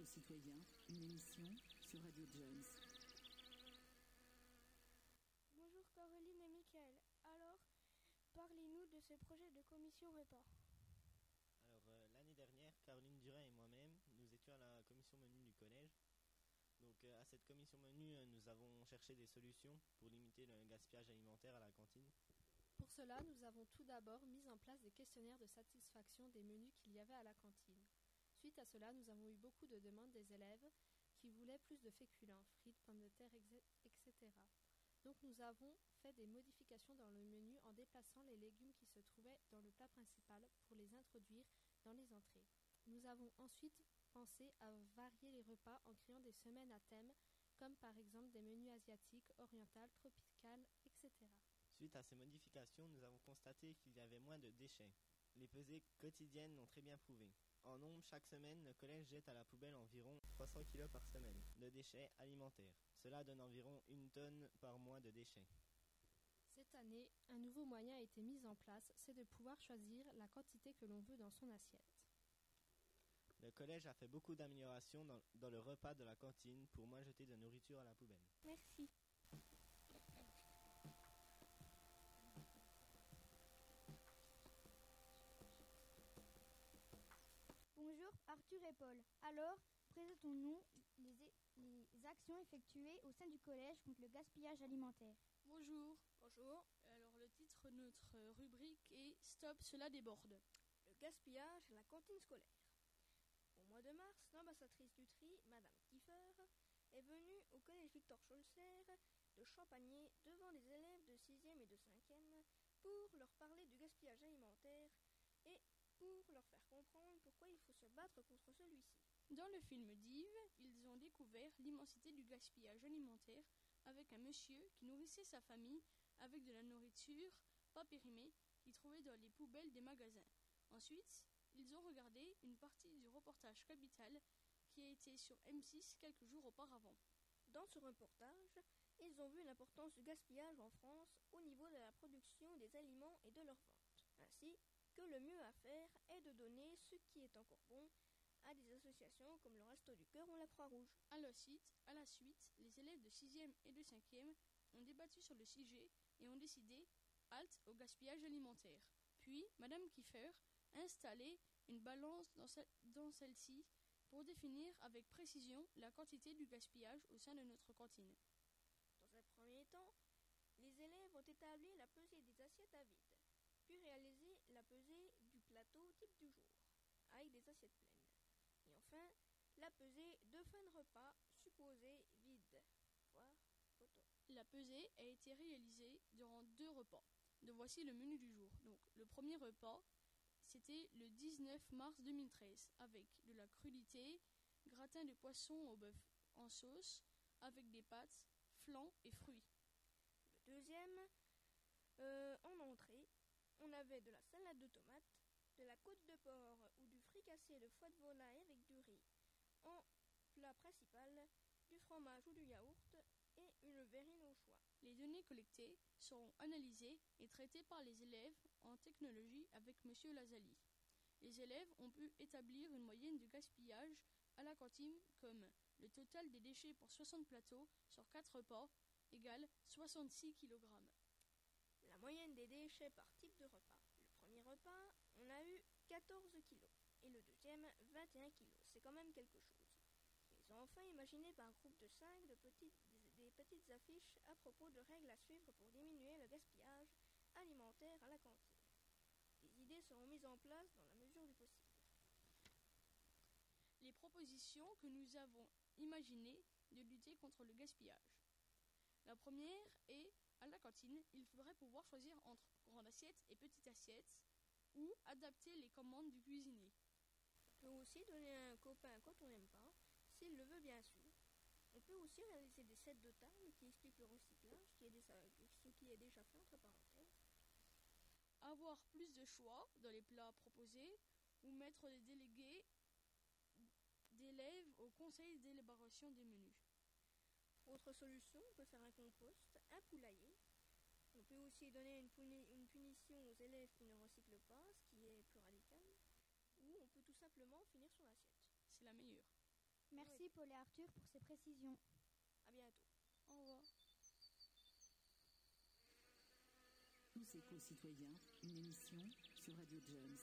tous éco-citoyens, une émission sur Radio Jones. Bonjour Caroline et Michael. Alors, parlez-nous de ce projet de commission repas. Alors, euh, l'année dernière, Caroline Durin et moi-même, nous étions à la commission menu du collège. Donc, euh, à cette commission menu, euh, nous avons cherché des solutions pour limiter le gaspillage alimentaire à la cantine. Pour cela, nous avons tout d'abord mis en place des questionnaires de satisfaction des menus qu'il y avait à la cantine. Suite à cela, nous avons eu beaucoup de demandes des élèves qui voulaient plus de féculents, frites, pommes de terre, etc. Donc nous avons fait des modifications dans le menu en déplaçant les légumes qui se trouvaient dans le plat principal pour les introduire dans les entrées. Nous avons ensuite pensé à varier les repas en créant des semaines à thème, comme par exemple des menus asiatiques, orientales, tropicales, etc. Suite à ces modifications, nous avons constaté qu'il y avait moins de déchets. Les pesées quotidiennes l'ont très bien prouvé. En nombre, chaque semaine, le collège jette à la poubelle environ 300 kg par semaine de déchets alimentaires. Cela donne environ une tonne par mois de déchets. Cette année, un nouveau moyen a été mis en place, c'est de pouvoir choisir la quantité que l'on veut dans son assiette. Le collège a fait beaucoup d'améliorations dans, dans le repas de la cantine pour moins jeter de nourriture à la poubelle. Merci. Bonjour Arthur et Paul. Alors, présentons-nous les, les actions effectuées au sein du collège contre le gaspillage alimentaire. Bonjour. Bonjour. Alors le titre de notre rubrique est Stop, cela déborde. Le gaspillage à la cantine scolaire. Au mois de mars, l'ambassadrice du tri, Madame Kiefer, est venue au collège Victor Scholzer de Champagné devant les élèves de 6e et de 5e pour leur parler du gaspillage alimentaire et pour leur faire comprendre pourquoi il faut se battre contre celui-ci. Dans le film d'Yves, ils ont découvert l'immensité du gaspillage alimentaire avec un monsieur qui nourrissait sa famille avec de la nourriture pas périmée qu'il trouvait dans les poubelles des magasins. Ensuite, ils ont regardé une partie du reportage Capital qui a été sur M6 quelques jours auparavant. Dans ce reportage, ils ont vu l'importance du gaspillage en France au niveau de la production des aliments et de leur vente. Ainsi que le mieux à faire est de donner ce qui est encore bon à des associations comme le Resto du Cœur ou la Croix-Rouge. À la suite, à la suite, les élèves de 6e et de 5e ont débattu sur le sujet et ont décidé halte au gaspillage alimentaire. Puis, Madame Kiefer a installé une balance dans, ce- dans celle-ci pour définir avec précision la quantité du gaspillage au sein de notre cantine. Dans un premier temps, les élèves ont établi la pesée des assiettes à vide, puis réalisé la pesée du plateau type du jour, avec des assiettes pleines. Et enfin, la pesée de fin de repas supposée vide. Voir photo. La pesée a été réalisée durant deux repas. Donc voici le menu du jour. Donc le premier repas, c'était le 19 mars 2013 avec de la crudité, gratin de poisson au bœuf en sauce, avec des pâtes, flan et fruits. Le deuxième, euh, en entrée, on avait de la salade de tomates, de la côte de porc ou du fricassé de foie de volaille avec du riz. En plat principal, du fromage ou du yaourt et une verrine au choix. Les données collectées seront analysées et traitées par les élèves en technologie avec M. Lazali. Les élèves ont pu établir une moyenne de gaspillage à la cantine comme le total des déchets pour 60 plateaux sur 4 repas égale 66 kg. Moyenne des déchets par type de repas. Le premier repas, on a eu 14 kilos et le deuxième 21 kilos. C'est quand même quelque chose. Ils ont enfin imaginé par un groupe de 5 de petites, des, des petites affiches à propos de règles à suivre pour diminuer le gaspillage alimentaire à la cantine. Des idées seront mises en place dans la mesure du possible. Les propositions que nous avons imaginées de lutter contre le gaspillage. La première est à la cantine, il faudrait pouvoir choisir entre grande assiette et petite assiette ou adapter les commandes du cuisinier. On peut aussi donner un copain quand on n'aime pas, s'il le veut bien sûr. On peut aussi réaliser des sets de table qui expliquent le recyclage, qui est déjà, ce qui est déjà fait entre parenthèses. Avoir plus de choix dans les plats proposés ou mettre des délégués d'élèves au conseil d'élaboration des menus. Autre solution, on peut faire un compost, un poulailler. On peut aussi donner une, puni- une punition aux élèves qui ne recyclent pas, ce qui est plus radical. Ou on peut tout simplement finir son assiette. C'est la meilleure. Merci Paul et Arthur pour ces précisions. À bientôt. Au revoir. Tous éco-citoyens, une émission sur Radio Jones.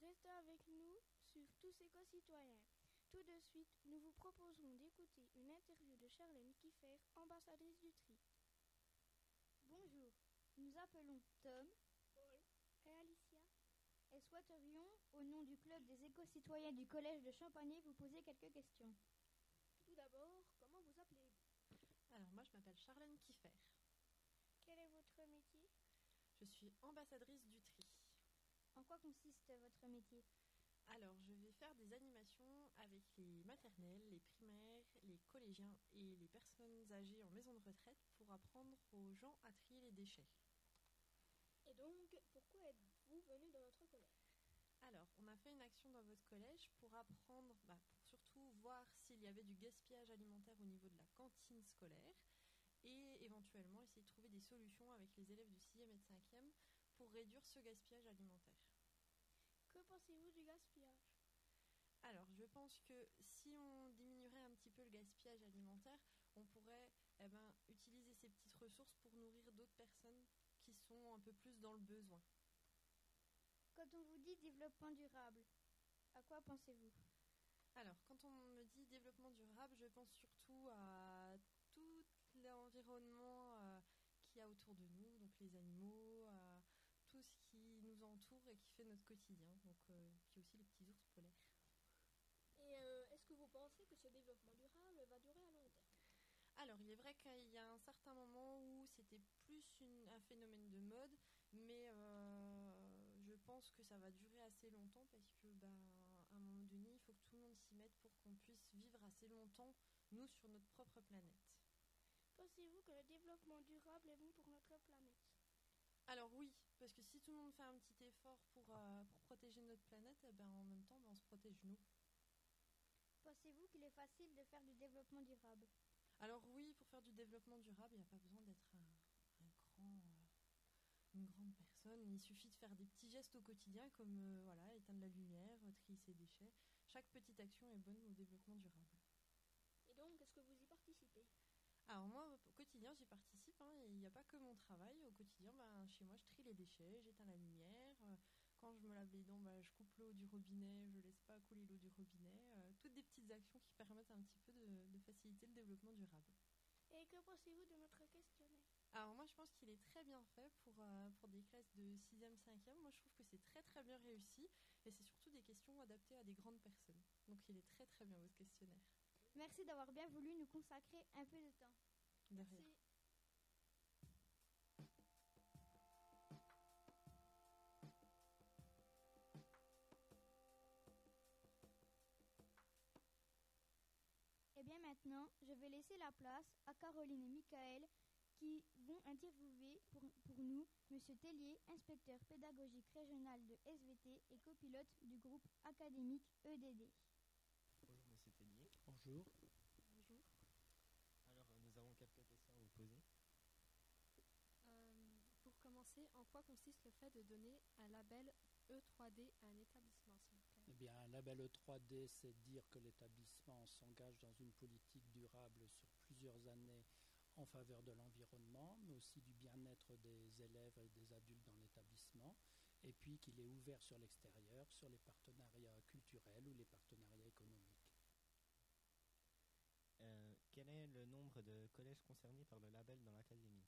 Restez avec nous sur Tous ces co-citoyens. Tout de suite, nous vous proposerons d'écouter une interview de Charlène Kiffer, ambassadrice du tri. Bonjour, nous appelons Tom Paul et Alicia. et souhaiterions, au nom du club des éco-citoyens du collège de Champagné, vous poser quelques questions. Tout d'abord, comment vous appelez-vous? Alors moi je m'appelle Charlène Kiffer. Quel est votre métier? Je suis ambassadrice du tri. En quoi consiste votre métier? Alors je vais faire des animations avec les maternelles, les primaires, les collégiens et les personnes âgées en maison de retraite pour apprendre aux gens à trier les déchets. Et donc, pourquoi êtes-vous venu dans notre collège? Alors on a fait une action dans votre collège pour apprendre, bah, pour surtout voir s'il y avait du gaspillage alimentaire au niveau de la cantine scolaire et éventuellement essayer de trouver des solutions avec les élèves du 6e et de 5e pour réduire ce gaspillage alimentaire. Que pensez-vous du gaspillage? Alors, je pense que si on diminuerait un petit peu le gaspillage alimentaire, on pourrait eh ben, utiliser ces petites ressources pour nourrir d'autres personnes qui sont un peu plus dans le besoin. Quand on vous dit développement durable, à quoi pensez-vous? Alors, quand on me dit développement durable, je pense surtout à tout l'environnement euh, qu'il y a autour de nous, donc les animaux, euh, tout ce qui nous entoure et qui fait notre quotidien, donc, euh, puis aussi les petits ours polaires. Et euh, est-ce que vous pensez que ce développement durable va durer à long terme? Alors, il est vrai qu'il y a un certain moment où c'était plus une- un phénomène de mode, mais euh, je pense que ça va durer assez longtemps parce que, ben, à un moment donné, il faut que tout le monde s'y mette pour qu'on puisse vivre assez longtemps, nous, sur notre propre planète. Pensez-vous que le développement durable est bon pour notre planète? Alors oui, parce que si tout le monde fait un petit effort pour, euh, pour protéger notre planète, eh ben, en même temps, ben, on se protège nous. Pensez-vous qu'il est facile de faire du développement durable? Alors oui, pour faire du développement durable, il n'y a pas besoin d'être un, un grand, euh, une grande personne. Il suffit de faire des petits gestes au quotidien comme euh, voilà, éteindre la lumière, trier ses déchets. Chaque petite action est bonne au développement durable. Et donc, est-ce que vous y participez? Alors moi, au quotidien, j'y participe. hein, et Il n'y a pas que mon travail. Au quotidien, ben, chez moi, je trie les déchets, j'éteins la lumière. euh, quand je me lave les dents, ben, je coupe l'eau du robinet, je laisse pas couler l'eau du robinet. euh, toutes des petites actions qui permettent un petit peu de- de faciliter le développement durable. Et que pensez-vous de notre questionnaire? Alors moi je pense qu'il est très bien fait pour, euh, pour des classes de 6e, 5e. Moi je trouve que c'est très très bien réussi et c'est surtout des questions adaptées à des grandes personnes. Donc il est très très bien votre questionnaire. Merci d'avoir bien voulu nous consacrer un peu de temps. De. Merci. Maintenant, je vais laisser la place à Caroline et Michael qui vont interviewer pour, pour nous Monsieur Tellier, inspecteur pédagogique régional de SVT et copilote du groupe académique EDD. Bonjour Monsieur Tellier. Bonjour. Alors euh, nous avons quelques questions à vous poser. Euh, en quoi consiste le fait de donner un label E3D à un établissement, s'il vous plaît Eh bien, un label E3D, c'est dire que l'établissement s'engage dans une politique durable sur plusieurs années en faveur de l'environnement, mais aussi du bien-être des élèves et des adultes dans l'établissement, et puis qu'il est ouvert sur l'extérieur, sur les partenariats culturels ou les partenariats économiques. Euh, quel est le nombre de collèges concernés par le label dans l'académie?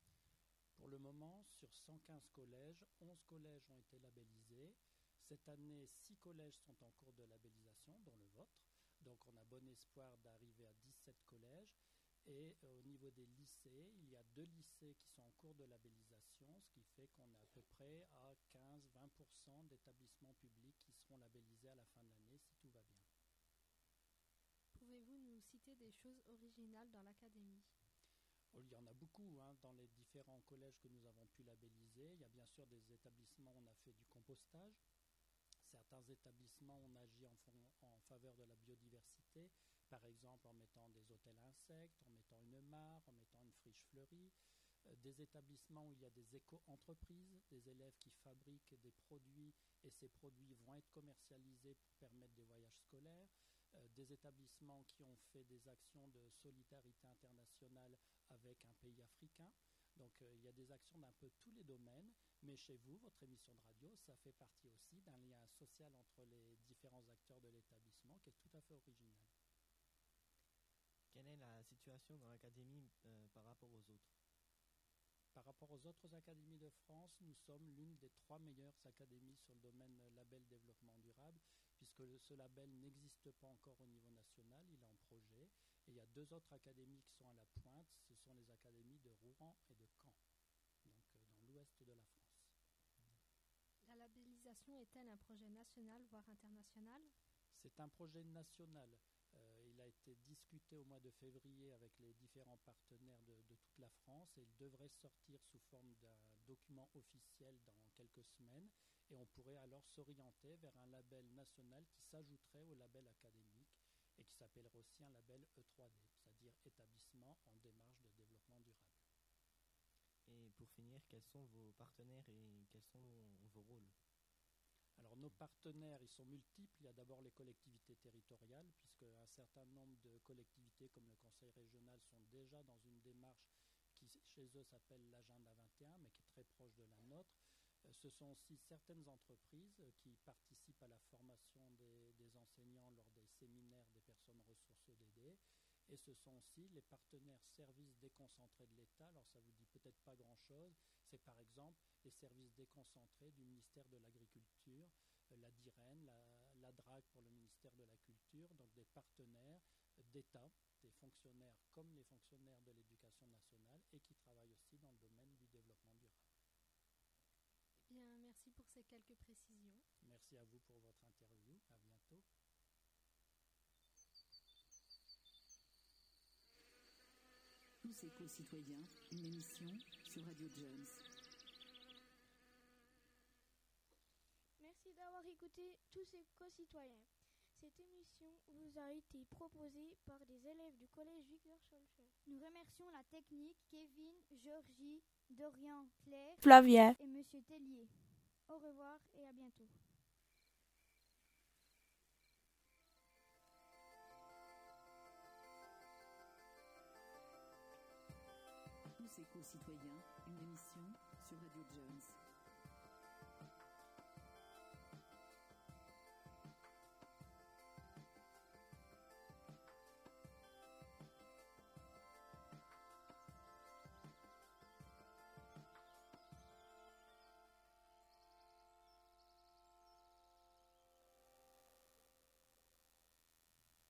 Pour le moment, sur 115 collèges, 11 collèges ont été labellisés. Cette année, 6 collèges sont en cours de labellisation, dont le vôtre. Donc on a bon espoir d'arriver à 17 collèges. Et euh, au niveau des lycées, il y a deux lycées qui sont en cours de labellisation, ce qui fait qu'on est à peu près à 15-20% d'établissements publics qui seront labellisés à la fin de l'année si tout va bien. Pouvez-vous nous citer des choses originales dans l'académie? Il y en a beaucoup hein, dans les différents collèges que nous avons pu labelliser. Il y a bien sûr des établissements où on a fait du compostage. Certains établissements, on agit en, faveur de la biodiversité, par exemple en mettant des hôtels insectes, en mettant une mare, en mettant une friche fleurie. Euh, des établissements où il y a des éco-entreprises, des élèves qui fabriquent des produits et ces produits vont être commercialisés pour permettre des voyages scolaires, des établissements qui ont fait des actions de solidarité internationale avec un pays africain. Donc euh, il y a des actions d'un peu tous les domaines, mais chez vous, votre émission de radio, ça fait partie aussi d'un lien social entre les différents acteurs de l'établissement qui est tout à fait original. Quelle est la situation dans l'académie euh, par rapport aux autres Par rapport aux autres académies de France, nous sommes l'une des trois meilleures académies sur le domaine label développement durable, puisque ce label n'existe pas encore au niveau national, il est en projet. Et il y a deux autres académies qui sont à la pointe, ce sont les académies de Rouen et de Caen, donc euh, dans l'ouest de la France. La labellisation est-elle un projet national, voire international? C'est un projet national. Il a été discuté au mois de février avec les différents partenaires de, de toute la France. Et il devrait sortir sous forme d'un document officiel dans quelques semaines. Et on pourrait alors s'orienter vers un label national qui s'ajouterait au label académique et qui s'appellerait aussi un label E3D, c'est-à-dire établissement en démarche de développement durable. Et pour finir, quels sont vos partenaires et quels sont vos rôles? Alors nos partenaires, ils sont multiples. Il y a d'abord les collectivités territoriales, puisque un certain nombre de collectivités comme le Conseil régional sont déjà dans une démarche qui chez eux s'appelle l'agenda 21, mais qui est très proche de la nôtre. Euh, ce sont aussi certaines entreprises qui participent à la formation des, des enseignants lors des séminaires des personnes ressources ODD. Et ce sont aussi les partenaires services déconcentrés de l'État. Alors ça vous dit peut-être pas grand-chose. C'est par exemple les services déconcentrés du ministère de l'Agriculture, euh, la DIREN, la, la DRAG pour le ministère de la Culture, donc des partenaires d'État, des fonctionnaires comme les fonctionnaires de l'éducation nationale et qui travaillent aussi dans le domaine du développement durable. Bien, merci pour ces quelques précisions. Merci à vous pour votre interview. À bientôt. Tous éco-citoyens, une émission sur Radio Jones. Merci d'avoir écouté tous ces co-citoyens. Cette émission vous a été proposée par des élèves du collège Victor Scholcher. Nous remercions la technique Kevin, Georgie, Dorian, Claire Flavia. et Monsieur Tellier. Au revoir et à bientôt. Tous éco-citoyens, une émission sur Radio Jones.